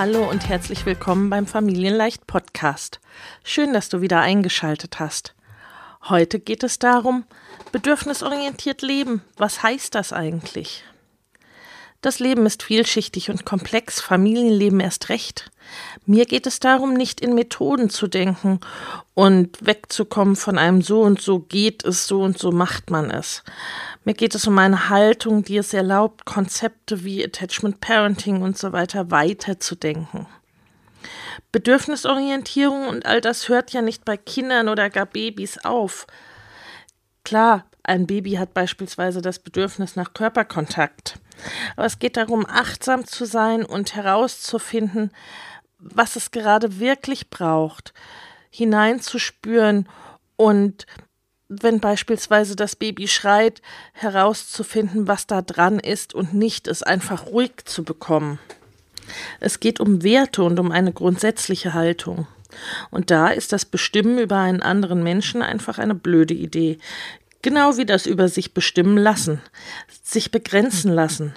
Hallo und herzlich willkommen beim Familienleicht Podcast. Schön, dass du wieder eingeschaltet hast. Heute geht es darum, bedürfnisorientiert leben. Was heißt das eigentlich? Das Leben ist vielschichtig und komplex, Familienleben erst recht. Mir geht es darum, nicht in Methoden zu denken und wegzukommen von einem so und so geht es, so und so macht man es. Mir geht es um eine Haltung, die es erlaubt, Konzepte wie Attachment Parenting und so weiter weiterzudenken. Bedürfnisorientierung und all das hört ja nicht bei Kindern oder gar Babys auf. Klar, ein Baby hat beispielsweise das Bedürfnis nach Körperkontakt. Aber es geht darum, achtsam zu sein und herauszufinden, was es gerade wirklich braucht, hineinzuspüren und wenn beispielsweise das Baby schreit, herauszufinden, was da dran ist und nicht es einfach ruhig zu bekommen. Es geht um Werte und um eine grundsätzliche Haltung. Und da ist das Bestimmen über einen anderen Menschen einfach eine blöde Idee. Genau wie das über sich bestimmen lassen, sich begrenzen lassen.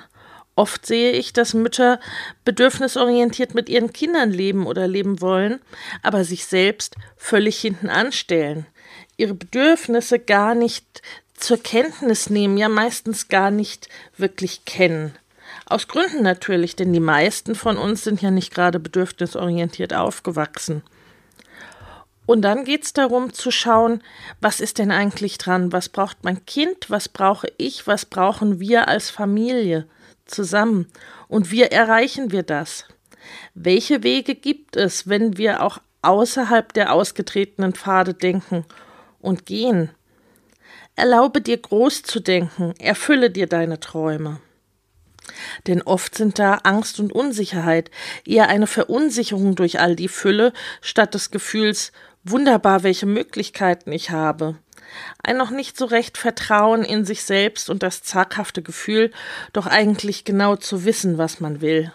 Oft sehe ich, dass Mütter bedürfnisorientiert mit ihren Kindern leben oder leben wollen, aber sich selbst völlig hinten anstellen, ihre Bedürfnisse gar nicht zur Kenntnis nehmen, ja meistens gar nicht wirklich kennen. Aus Gründen natürlich, denn die meisten von uns sind ja nicht gerade bedürfnisorientiert aufgewachsen. Und dann geht es darum zu schauen, was ist denn eigentlich dran? Was braucht mein Kind? Was brauche ich? Was brauchen wir als Familie zusammen? Und wie erreichen wir das? Welche Wege gibt es, wenn wir auch außerhalb der ausgetretenen Pfade denken und gehen? Erlaube dir groß zu denken, erfülle dir deine Träume. Denn oft sind da Angst und Unsicherheit, eher eine Verunsicherung durch all die Fülle, statt des Gefühls, Wunderbar, welche Möglichkeiten ich habe. Ein noch nicht so recht Vertrauen in sich selbst und das zaghafte Gefühl, doch eigentlich genau zu wissen, was man will.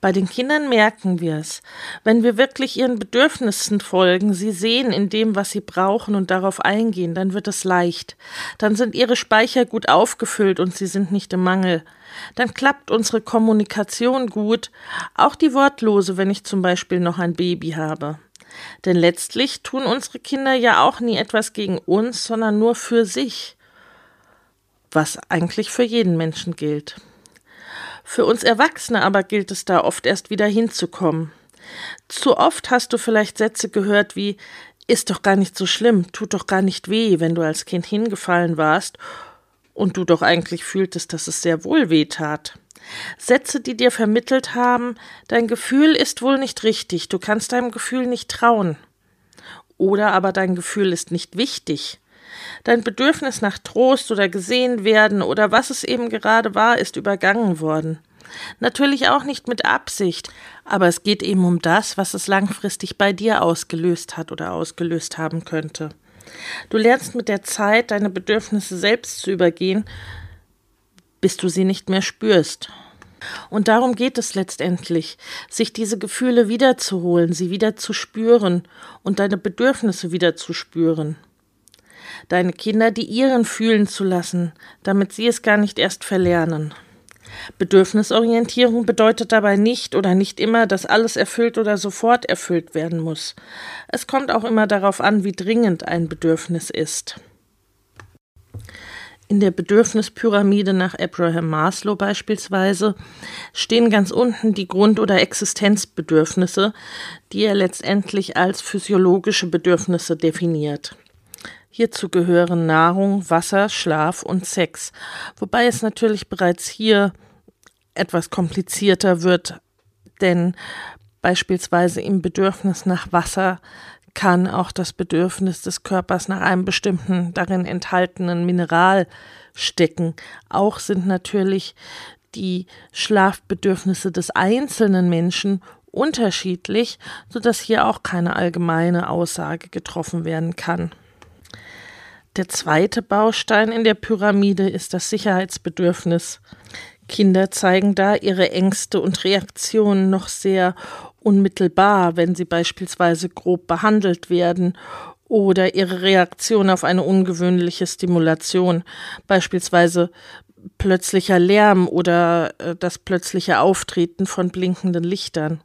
Bei den Kindern merken wir es. Wenn wir wirklich ihren Bedürfnissen folgen, sie sehen in dem, was sie brauchen und darauf eingehen, dann wird es leicht. Dann sind ihre Speicher gut aufgefüllt und sie sind nicht im Mangel. Dann klappt unsere Kommunikation gut, auch die wortlose, wenn ich zum Beispiel noch ein Baby habe. Denn letztlich tun unsere Kinder ja auch nie etwas gegen uns, sondern nur für sich. Was eigentlich für jeden Menschen gilt. Für uns Erwachsene aber gilt es da oft erst wieder hinzukommen. Zu oft hast du vielleicht Sätze gehört wie ist doch gar nicht so schlimm, tut doch gar nicht weh, wenn du als Kind hingefallen warst und du doch eigentlich fühltest, dass es sehr wohl weh tat. Sätze, die dir vermittelt haben, dein Gefühl ist wohl nicht richtig, du kannst deinem Gefühl nicht trauen. Oder aber dein Gefühl ist nicht wichtig. Dein Bedürfnis nach Trost oder gesehen werden oder was es eben gerade war, ist übergangen worden. Natürlich auch nicht mit Absicht, aber es geht eben um das, was es langfristig bei dir ausgelöst hat oder ausgelöst haben könnte. Du lernst mit der Zeit, deine Bedürfnisse selbst zu übergehen, bis du sie nicht mehr spürst. Und darum geht es letztendlich, sich diese Gefühle wiederzuholen, sie wieder zu spüren und deine Bedürfnisse wieder zu spüren deine Kinder die ihren fühlen zu lassen, damit sie es gar nicht erst verlernen. Bedürfnisorientierung bedeutet dabei nicht oder nicht immer, dass alles erfüllt oder sofort erfüllt werden muss. Es kommt auch immer darauf an, wie dringend ein Bedürfnis ist. In der Bedürfnispyramide nach Abraham Maslow beispielsweise stehen ganz unten die Grund- oder Existenzbedürfnisse, die er letztendlich als physiologische Bedürfnisse definiert. Hierzu gehören Nahrung, Wasser, Schlaf und Sex, wobei es natürlich bereits hier etwas komplizierter wird, denn beispielsweise im Bedürfnis nach Wasser kann auch das Bedürfnis des Körpers nach einem bestimmten darin enthaltenen Mineral stecken. Auch sind natürlich die Schlafbedürfnisse des einzelnen Menschen unterschiedlich, sodass hier auch keine allgemeine Aussage getroffen werden kann. Der zweite Baustein in der Pyramide ist das Sicherheitsbedürfnis. Kinder zeigen da ihre Ängste und Reaktionen noch sehr unmittelbar, wenn sie beispielsweise grob behandelt werden oder ihre Reaktion auf eine ungewöhnliche Stimulation, beispielsweise plötzlicher Lärm oder äh, das plötzliche Auftreten von blinkenden Lichtern.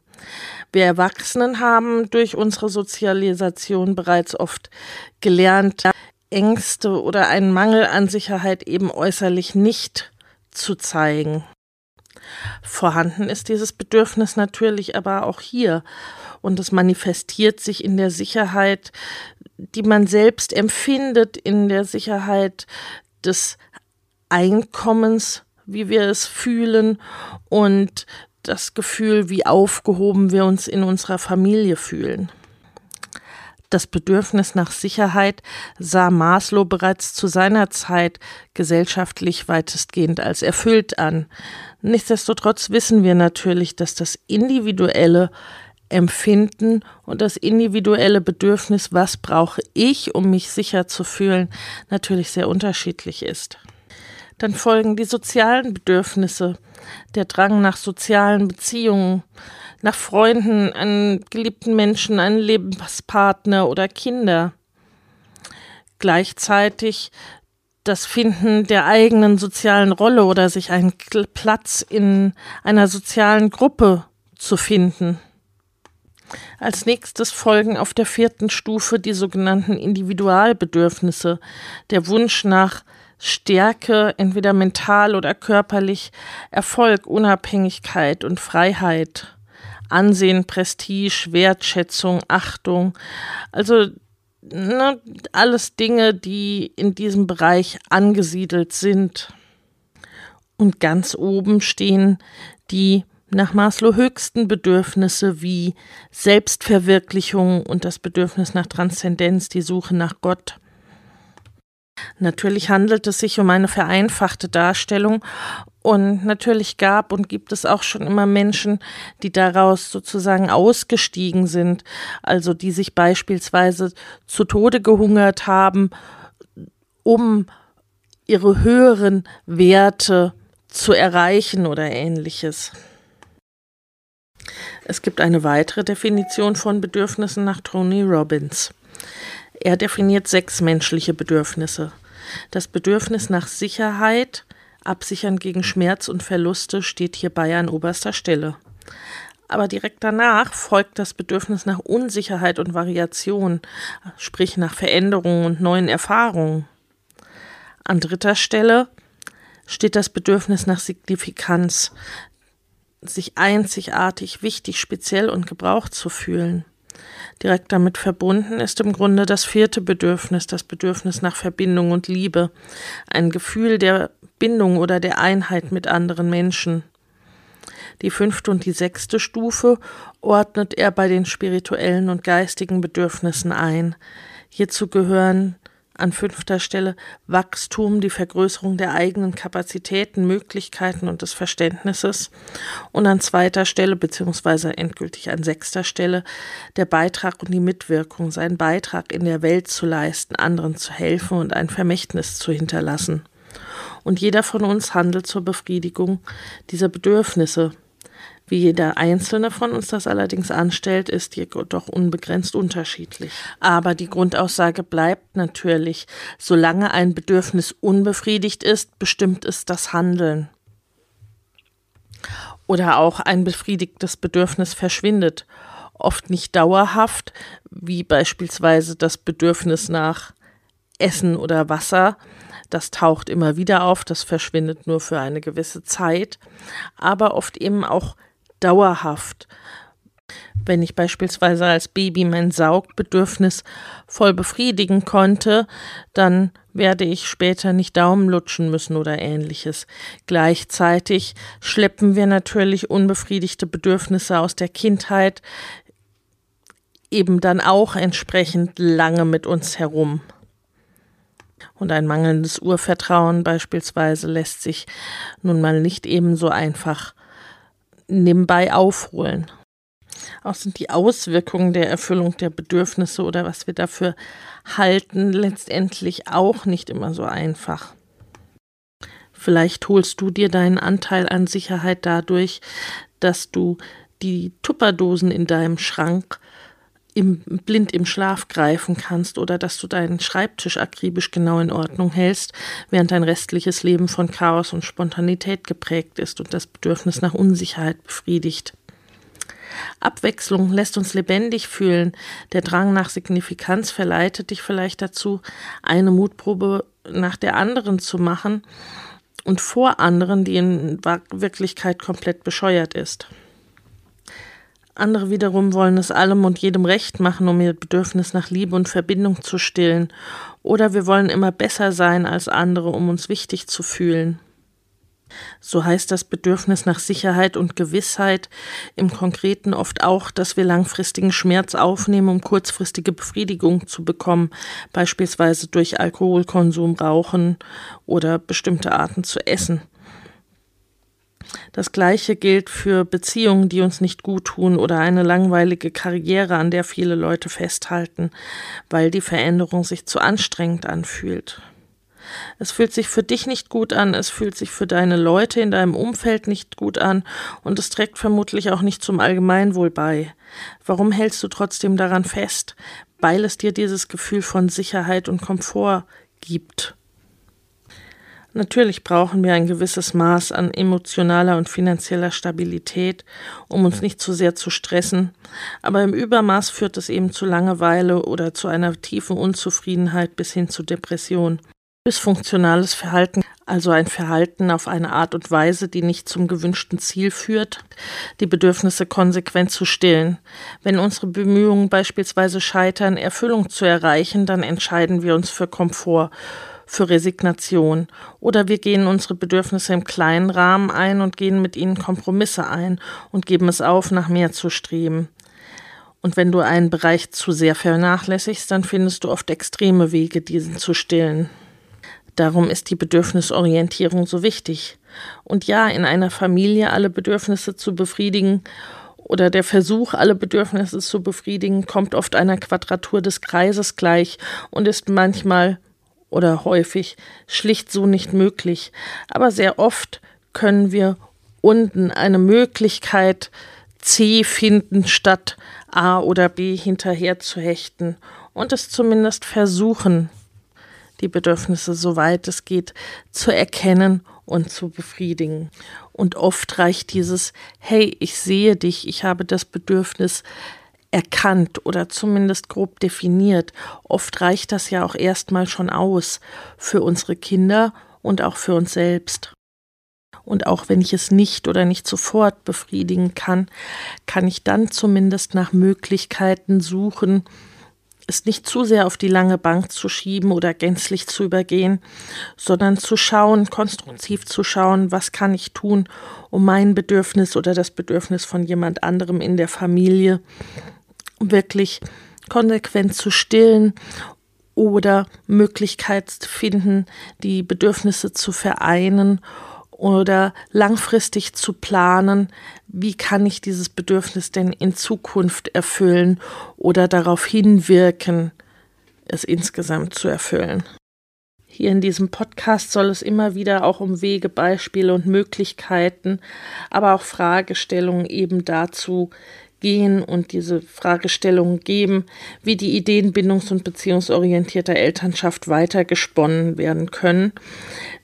Wir Erwachsenen haben durch unsere Sozialisation bereits oft gelernt, Ängste oder einen Mangel an Sicherheit eben äußerlich nicht zu zeigen. Vorhanden ist dieses Bedürfnis natürlich aber auch hier und es manifestiert sich in der Sicherheit, die man selbst empfindet, in der Sicherheit des Einkommens, wie wir es fühlen und das Gefühl, wie aufgehoben wir uns in unserer Familie fühlen. Das Bedürfnis nach Sicherheit sah Maslow bereits zu seiner Zeit gesellschaftlich weitestgehend als erfüllt an. Nichtsdestotrotz wissen wir natürlich, dass das individuelle Empfinden und das individuelle Bedürfnis, was brauche ich, um mich sicher zu fühlen, natürlich sehr unterschiedlich ist. Dann folgen die sozialen Bedürfnisse, der Drang nach sozialen Beziehungen, nach Freunden, einen geliebten Menschen, einen Lebenspartner oder Kinder. Gleichzeitig das Finden der eigenen sozialen Rolle oder sich einen Platz in einer sozialen Gruppe zu finden. Als nächstes folgen auf der vierten Stufe die sogenannten Individualbedürfnisse, der Wunsch nach Stärke, entweder mental oder körperlich, Erfolg, Unabhängigkeit und Freiheit. Ansehen, Prestige, Wertschätzung, Achtung. Also ne, alles Dinge, die in diesem Bereich angesiedelt sind. Und ganz oben stehen die nach Maslow höchsten Bedürfnisse wie Selbstverwirklichung und das Bedürfnis nach Transzendenz, die Suche nach Gott. Natürlich handelt es sich um eine vereinfachte Darstellung und natürlich gab und gibt es auch schon immer Menschen, die daraus sozusagen ausgestiegen sind, also die sich beispielsweise zu Tode gehungert haben, um ihre höheren Werte zu erreichen oder ähnliches. Es gibt eine weitere Definition von Bedürfnissen nach Tony Robbins. Er definiert sechs menschliche Bedürfnisse. Das Bedürfnis nach Sicherheit, Absichern gegen Schmerz und Verluste steht hierbei an oberster Stelle. Aber direkt danach folgt das Bedürfnis nach Unsicherheit und Variation, sprich nach Veränderungen und neuen Erfahrungen. An dritter Stelle steht das Bedürfnis nach Signifikanz, sich einzigartig, wichtig, speziell und gebraucht zu fühlen. Direkt damit verbunden ist im Grunde das vierte Bedürfnis, das Bedürfnis nach Verbindung und Liebe, ein Gefühl der Bindung oder der Einheit mit anderen Menschen. Die fünfte und die sechste Stufe ordnet er bei den spirituellen und geistigen Bedürfnissen ein. Hierzu gehören an fünfter Stelle Wachstum, die Vergrößerung der eigenen Kapazitäten, Möglichkeiten und des Verständnisses. Und an zweiter Stelle, beziehungsweise endgültig an sechster Stelle, der Beitrag und die Mitwirkung, seinen Beitrag in der Welt zu leisten, anderen zu helfen und ein Vermächtnis zu hinterlassen. Und jeder von uns handelt zur Befriedigung dieser Bedürfnisse, wie jeder einzelne von uns das allerdings anstellt, ist jedoch unbegrenzt unterschiedlich. Aber die Grundaussage bleibt natürlich, solange ein Bedürfnis unbefriedigt ist, bestimmt es das Handeln. Oder auch ein befriedigtes Bedürfnis verschwindet, oft nicht dauerhaft, wie beispielsweise das Bedürfnis nach Essen oder Wasser. Das taucht immer wieder auf, das verschwindet nur für eine gewisse Zeit, aber oft eben auch dauerhaft. Wenn ich beispielsweise als Baby mein Saugbedürfnis voll befriedigen konnte, dann werde ich später nicht Daumen lutschen müssen oder ähnliches. Gleichzeitig schleppen wir natürlich unbefriedigte Bedürfnisse aus der Kindheit eben dann auch entsprechend lange mit uns herum. Und ein mangelndes Urvertrauen beispielsweise lässt sich nun mal nicht ebenso einfach nebenbei aufholen. Auch sind die Auswirkungen der Erfüllung der Bedürfnisse oder was wir dafür halten letztendlich auch nicht immer so einfach. Vielleicht holst du dir deinen Anteil an Sicherheit dadurch, dass du die Tupperdosen in deinem Schrank im, blind im Schlaf greifen kannst oder dass du deinen Schreibtisch akribisch genau in Ordnung hältst, während dein restliches Leben von Chaos und Spontanität geprägt ist und das Bedürfnis nach Unsicherheit befriedigt. Abwechslung lässt uns lebendig fühlen. Der Drang nach Signifikanz verleitet dich vielleicht dazu, eine Mutprobe nach der anderen zu machen und vor anderen, die in Wirklichkeit komplett bescheuert ist. Andere wiederum wollen es allem und jedem recht machen, um ihr Bedürfnis nach Liebe und Verbindung zu stillen. Oder wir wollen immer besser sein als andere, um uns wichtig zu fühlen. So heißt das Bedürfnis nach Sicherheit und Gewissheit im Konkreten oft auch, dass wir langfristigen Schmerz aufnehmen, um kurzfristige Befriedigung zu bekommen, beispielsweise durch Alkoholkonsum, Rauchen oder bestimmte Arten zu essen. Das Gleiche gilt für Beziehungen, die uns nicht gut tun oder eine langweilige Karriere, an der viele Leute festhalten, weil die Veränderung sich zu anstrengend anfühlt. Es fühlt sich für dich nicht gut an, es fühlt sich für deine Leute in deinem Umfeld nicht gut an und es trägt vermutlich auch nicht zum Allgemeinwohl bei. Warum hältst du trotzdem daran fest? Weil es dir dieses Gefühl von Sicherheit und Komfort gibt. Natürlich brauchen wir ein gewisses Maß an emotionaler und finanzieller Stabilität, um uns nicht zu sehr zu stressen, aber im Übermaß führt es eben zu Langeweile oder zu einer tiefen Unzufriedenheit bis hin zu Depression. Dysfunktionales Verhalten, also ein Verhalten auf eine Art und Weise, die nicht zum gewünschten Ziel führt, die Bedürfnisse konsequent zu stillen. Wenn unsere Bemühungen beispielsweise scheitern, Erfüllung zu erreichen, dann entscheiden wir uns für Komfort für Resignation. Oder wir gehen unsere Bedürfnisse im kleinen Rahmen ein und gehen mit ihnen Kompromisse ein und geben es auf, nach mehr zu streben. Und wenn du einen Bereich zu sehr vernachlässigst, dann findest du oft extreme Wege, diesen zu stillen. Darum ist die Bedürfnisorientierung so wichtig. Und ja, in einer Familie alle Bedürfnisse zu befriedigen oder der Versuch, alle Bedürfnisse zu befriedigen, kommt oft einer Quadratur des Kreises gleich und ist manchmal oder häufig schlicht so nicht möglich. Aber sehr oft können wir unten eine Möglichkeit C finden, statt A oder B hinterher zu hechten und es zumindest versuchen, die Bedürfnisse, soweit es geht, zu erkennen und zu befriedigen. Und oft reicht dieses Hey, ich sehe dich, ich habe das Bedürfnis, erkannt oder zumindest grob definiert. Oft reicht das ja auch erstmal schon aus für unsere Kinder und auch für uns selbst. Und auch wenn ich es nicht oder nicht sofort befriedigen kann, kann ich dann zumindest nach Möglichkeiten suchen, es nicht zu sehr auf die lange Bank zu schieben oder gänzlich zu übergehen, sondern zu schauen, konstruktiv zu schauen, was kann ich tun, um mein Bedürfnis oder das Bedürfnis von jemand anderem in der Familie wirklich konsequent zu stillen oder Möglichkeit finden, die Bedürfnisse zu vereinen oder langfristig zu planen, wie kann ich dieses Bedürfnis denn in Zukunft erfüllen oder darauf hinwirken, es insgesamt zu erfüllen. Hier in diesem Podcast soll es immer wieder auch um Wege, Beispiele und Möglichkeiten, aber auch Fragestellungen eben dazu gehen und diese Fragestellungen geben, wie die Ideen bindungs- und beziehungsorientierter Elternschaft weitergesponnen werden können,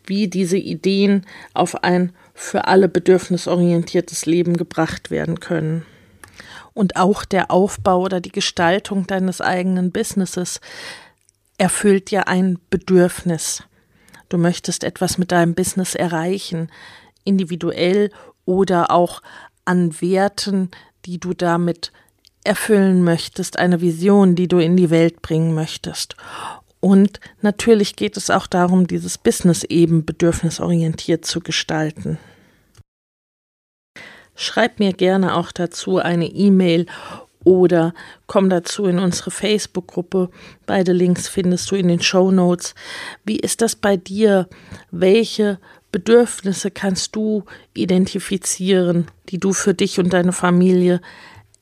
wie diese Ideen auf ein für alle bedürfnisorientiertes Leben gebracht werden können. Und auch der Aufbau oder die Gestaltung deines eigenen Businesses erfüllt ja ein Bedürfnis. Du möchtest etwas mit deinem Business erreichen, individuell oder auch an Werten, die du damit erfüllen möchtest, eine Vision, die du in die Welt bringen möchtest. Und natürlich geht es auch darum, dieses Business eben bedürfnisorientiert zu gestalten. Schreib mir gerne auch dazu eine E-Mail oder komm dazu in unsere Facebook-Gruppe. Beide Links findest du in den Show Notes. Wie ist das bei dir? Welche Bedürfnisse kannst du identifizieren, die du für dich und deine Familie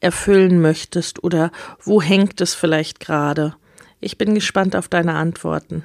erfüllen möchtest? Oder wo hängt es vielleicht gerade? Ich bin gespannt auf deine Antworten.